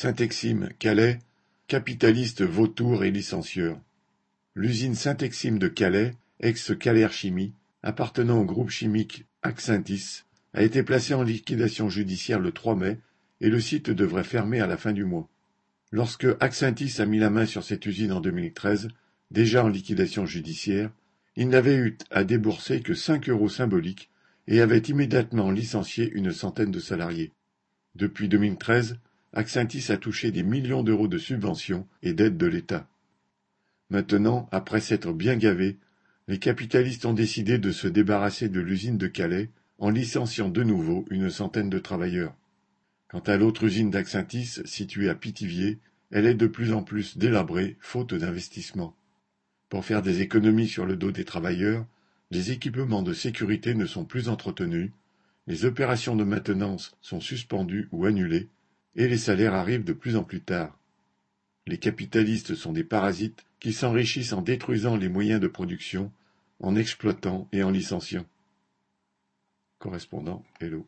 Saint-Exime, Calais, capitaliste vautour et licencieur. L'usine Saint-Exime de Calais, ex-Calair Chimie, appartenant au groupe chimique Axintis, a été placée en liquidation judiciaire le 3 mai et le site devrait fermer à la fin du mois. Lorsque Axintis a mis la main sur cette usine en 2013, déjà en liquidation judiciaire, il n'avait eu à débourser que 5 euros symboliques et avait immédiatement licencié une centaine de salariés. Depuis 2013, Axintis a touché des millions d'euros de subventions et d'aides de l'État. Maintenant, après s'être bien gavés, les capitalistes ont décidé de se débarrasser de l'usine de Calais en licenciant de nouveau une centaine de travailleurs. Quant à l'autre usine d'Axintis, située à Pithiviers, elle est de plus en plus délabrée, faute d'investissement. Pour faire des économies sur le dos des travailleurs, les équipements de sécurité ne sont plus entretenus, les opérations de maintenance sont suspendues ou annulées, et les salaires arrivent de plus en plus tard. Les capitalistes sont des parasites qui s'enrichissent en détruisant les moyens de production, en exploitant et en licenciant. Correspondant Hello.